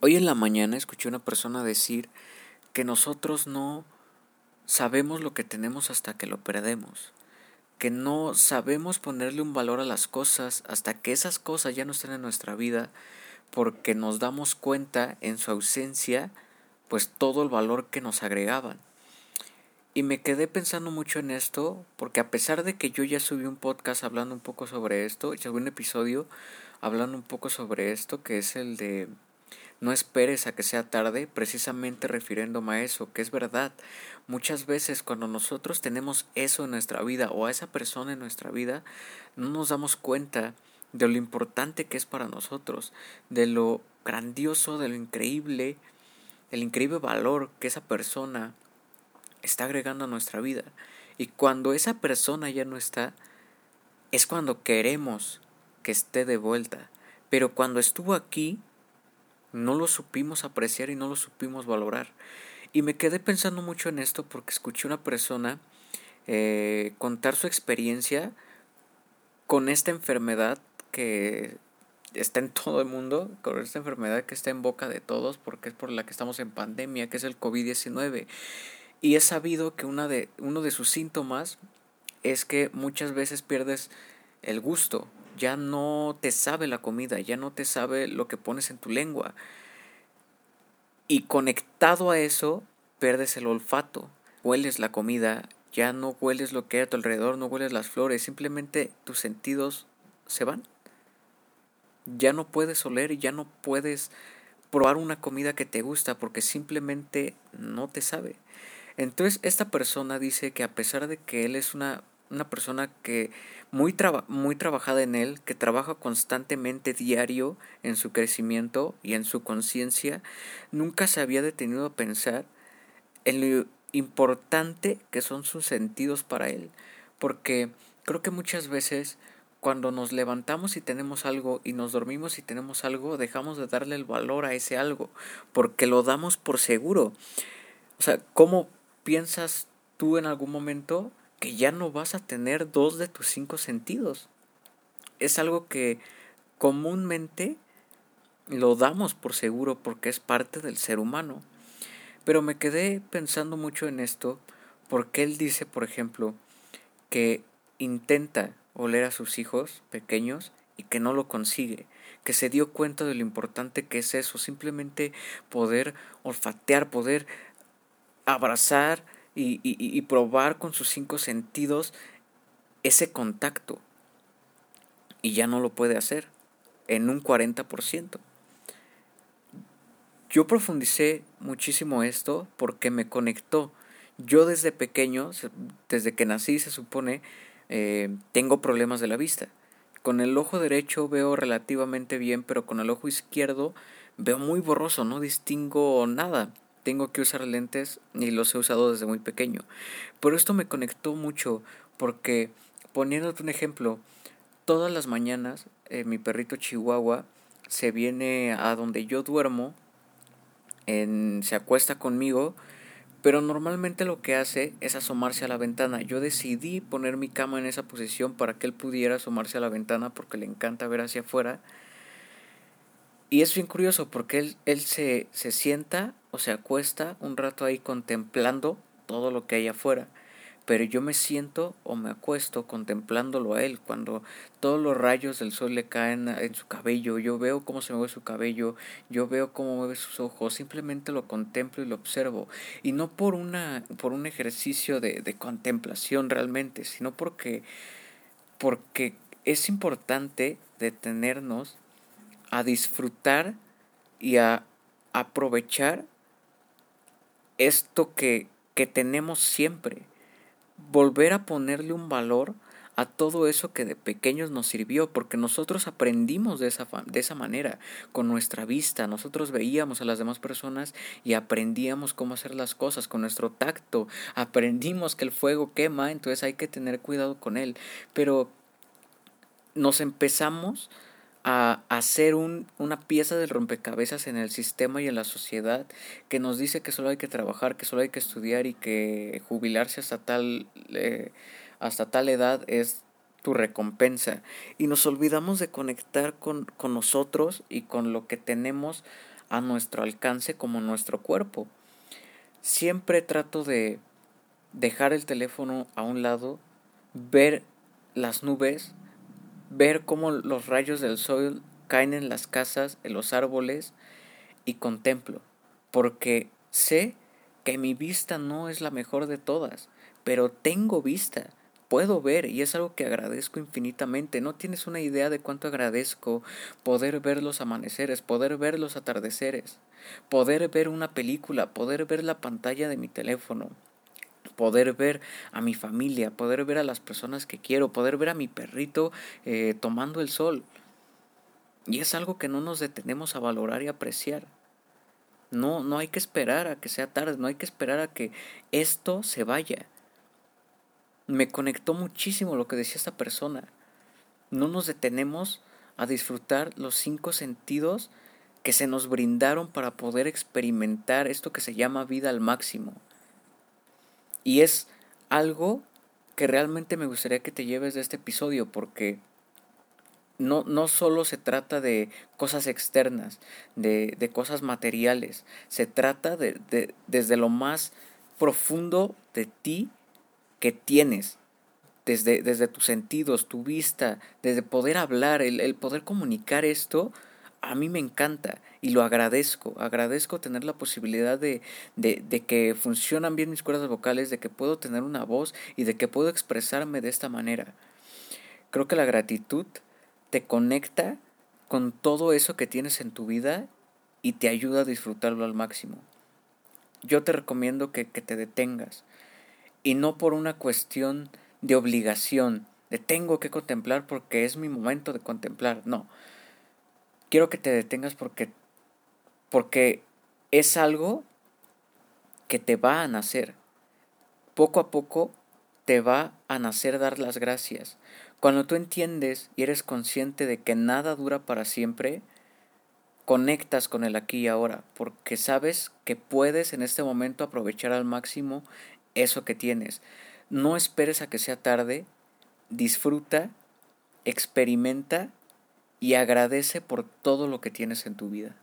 Hoy en la mañana escuché una persona decir que nosotros no sabemos lo que tenemos hasta que lo perdemos, que no sabemos ponerle un valor a las cosas hasta que esas cosas ya no estén en nuestra vida, porque nos damos cuenta en su ausencia, pues todo el valor que nos agregaban. Y me quedé pensando mucho en esto, porque a pesar de que yo ya subí un podcast hablando un poco sobre esto, subí un episodio hablando un poco sobre esto, que es el de no esperes a que sea tarde, precisamente refiriéndome a eso, que es verdad. Muchas veces cuando nosotros tenemos eso en nuestra vida o a esa persona en nuestra vida, no nos damos cuenta de lo importante que es para nosotros, de lo grandioso, de lo increíble, el increíble valor que esa persona está agregando a nuestra vida. Y cuando esa persona ya no está, es cuando queremos que esté de vuelta. Pero cuando estuvo aquí, no lo supimos apreciar y no lo supimos valorar. Y me quedé pensando mucho en esto porque escuché una persona eh, contar su experiencia con esta enfermedad que está en todo el mundo, con esta enfermedad que está en boca de todos porque es por la que estamos en pandemia, que es el COVID-19. Y es sabido que una de, uno de sus síntomas es que muchas veces pierdes el gusto ya no te sabe la comida, ya no te sabe lo que pones en tu lengua. Y conectado a eso, pierdes el olfato, hueles la comida, ya no hueles lo que hay a tu alrededor, no hueles las flores, simplemente tus sentidos se van. Ya no puedes oler y ya no puedes probar una comida que te gusta porque simplemente no te sabe. Entonces esta persona dice que a pesar de que él es una una persona que muy, muy trabajada en él, que trabaja constantemente diario en su crecimiento y en su conciencia, nunca se había detenido a pensar en lo importante que son sus sentidos para él. Porque creo que muchas veces cuando nos levantamos y tenemos algo y nos dormimos y tenemos algo, dejamos de darle el valor a ese algo, porque lo damos por seguro. O sea, ¿cómo piensas tú en algún momento que ya no vas a tener dos de tus cinco sentidos. Es algo que comúnmente lo damos por seguro porque es parte del ser humano. Pero me quedé pensando mucho en esto porque él dice, por ejemplo, que intenta oler a sus hijos pequeños y que no lo consigue, que se dio cuenta de lo importante que es eso, simplemente poder olfatear, poder abrazar y, probar con sus cinco sentidos ese contacto. Y ya no lo puede hacer en un 40%. Yo profundicé muchísimo esto porque me conectó. Yo desde pequeño, desde que nací se supone, eh, tengo problemas de la vista. Con el ojo derecho veo relativamente bien, pero con el ojo izquierdo veo muy borroso, no distingo nada tengo que usar lentes y los he usado desde muy pequeño. Pero esto me conectó mucho porque, poniéndote un ejemplo, todas las mañanas eh, mi perrito Chihuahua se viene a donde yo duermo, en, se acuesta conmigo, pero normalmente lo que hace es asomarse a la ventana. Yo decidí poner mi cama en esa posición para que él pudiera asomarse a la ventana porque le encanta ver hacia afuera. Y es bien curioso porque él, él se, se sienta o se acuesta un rato ahí contemplando todo lo que hay afuera. Pero yo me siento o me acuesto contemplándolo a él cuando todos los rayos del sol le caen en su cabello. Yo veo cómo se mueve su cabello, yo veo cómo mueve sus ojos, simplemente lo contemplo y lo observo. Y no por, una, por un ejercicio de, de contemplación realmente, sino porque, porque es importante detenernos a disfrutar y a aprovechar esto que, que tenemos siempre. Volver a ponerle un valor a todo eso que de pequeños nos sirvió, porque nosotros aprendimos de esa, de esa manera, con nuestra vista, nosotros veíamos a las demás personas y aprendíamos cómo hacer las cosas, con nuestro tacto, aprendimos que el fuego quema, entonces hay que tener cuidado con él, pero nos empezamos a hacer un, una pieza de rompecabezas en el sistema y en la sociedad que nos dice que solo hay que trabajar, que solo hay que estudiar y que jubilarse hasta tal, eh, hasta tal edad es tu recompensa. Y nos olvidamos de conectar con, con nosotros y con lo que tenemos a nuestro alcance como nuestro cuerpo. Siempre trato de dejar el teléfono a un lado, ver las nubes, ver cómo los rayos del sol caen en las casas, en los árboles y contemplo, porque sé que mi vista no es la mejor de todas, pero tengo vista, puedo ver y es algo que agradezco infinitamente. No tienes una idea de cuánto agradezco poder ver los amaneceres, poder ver los atardeceres, poder ver una película, poder ver la pantalla de mi teléfono, poder ver a mi familia, poder ver a las personas que quiero, poder ver a mi perrito eh, tomando el sol. Y es algo que no nos detenemos a valorar y apreciar. No, no hay que esperar a que sea tarde, no hay que esperar a que esto se vaya. Me conectó muchísimo lo que decía esta persona. No nos detenemos a disfrutar los cinco sentidos que se nos brindaron para poder experimentar esto que se llama vida al máximo. Y es algo que realmente me gustaría que te lleves de este episodio porque no, no solo se trata de cosas externas, de, de cosas materiales, se trata de, de, desde lo más profundo de ti que tienes, desde, desde tus sentidos, tu vista, desde poder hablar, el, el poder comunicar esto, a mí me encanta y lo agradezco. Agradezco tener la posibilidad de, de, de, que funcionan bien mis cuerdas vocales, de que puedo tener una voz y de que puedo expresarme de esta manera. Creo que la gratitud te conecta con todo eso que tienes en tu vida y te ayuda a disfrutarlo al máximo. Yo te recomiendo que, que te detengas y no por una cuestión de obligación, de tengo que contemplar porque es mi momento de contemplar, no. Quiero que te detengas porque porque es algo que te va a nacer. Poco a poco te va a nacer dar las gracias. Cuando tú entiendes y eres consciente de que nada dura para siempre, conectas con el aquí y ahora, porque sabes que puedes en este momento aprovechar al máximo eso que tienes. No esperes a que sea tarde, disfruta, experimenta y agradece por todo lo que tienes en tu vida.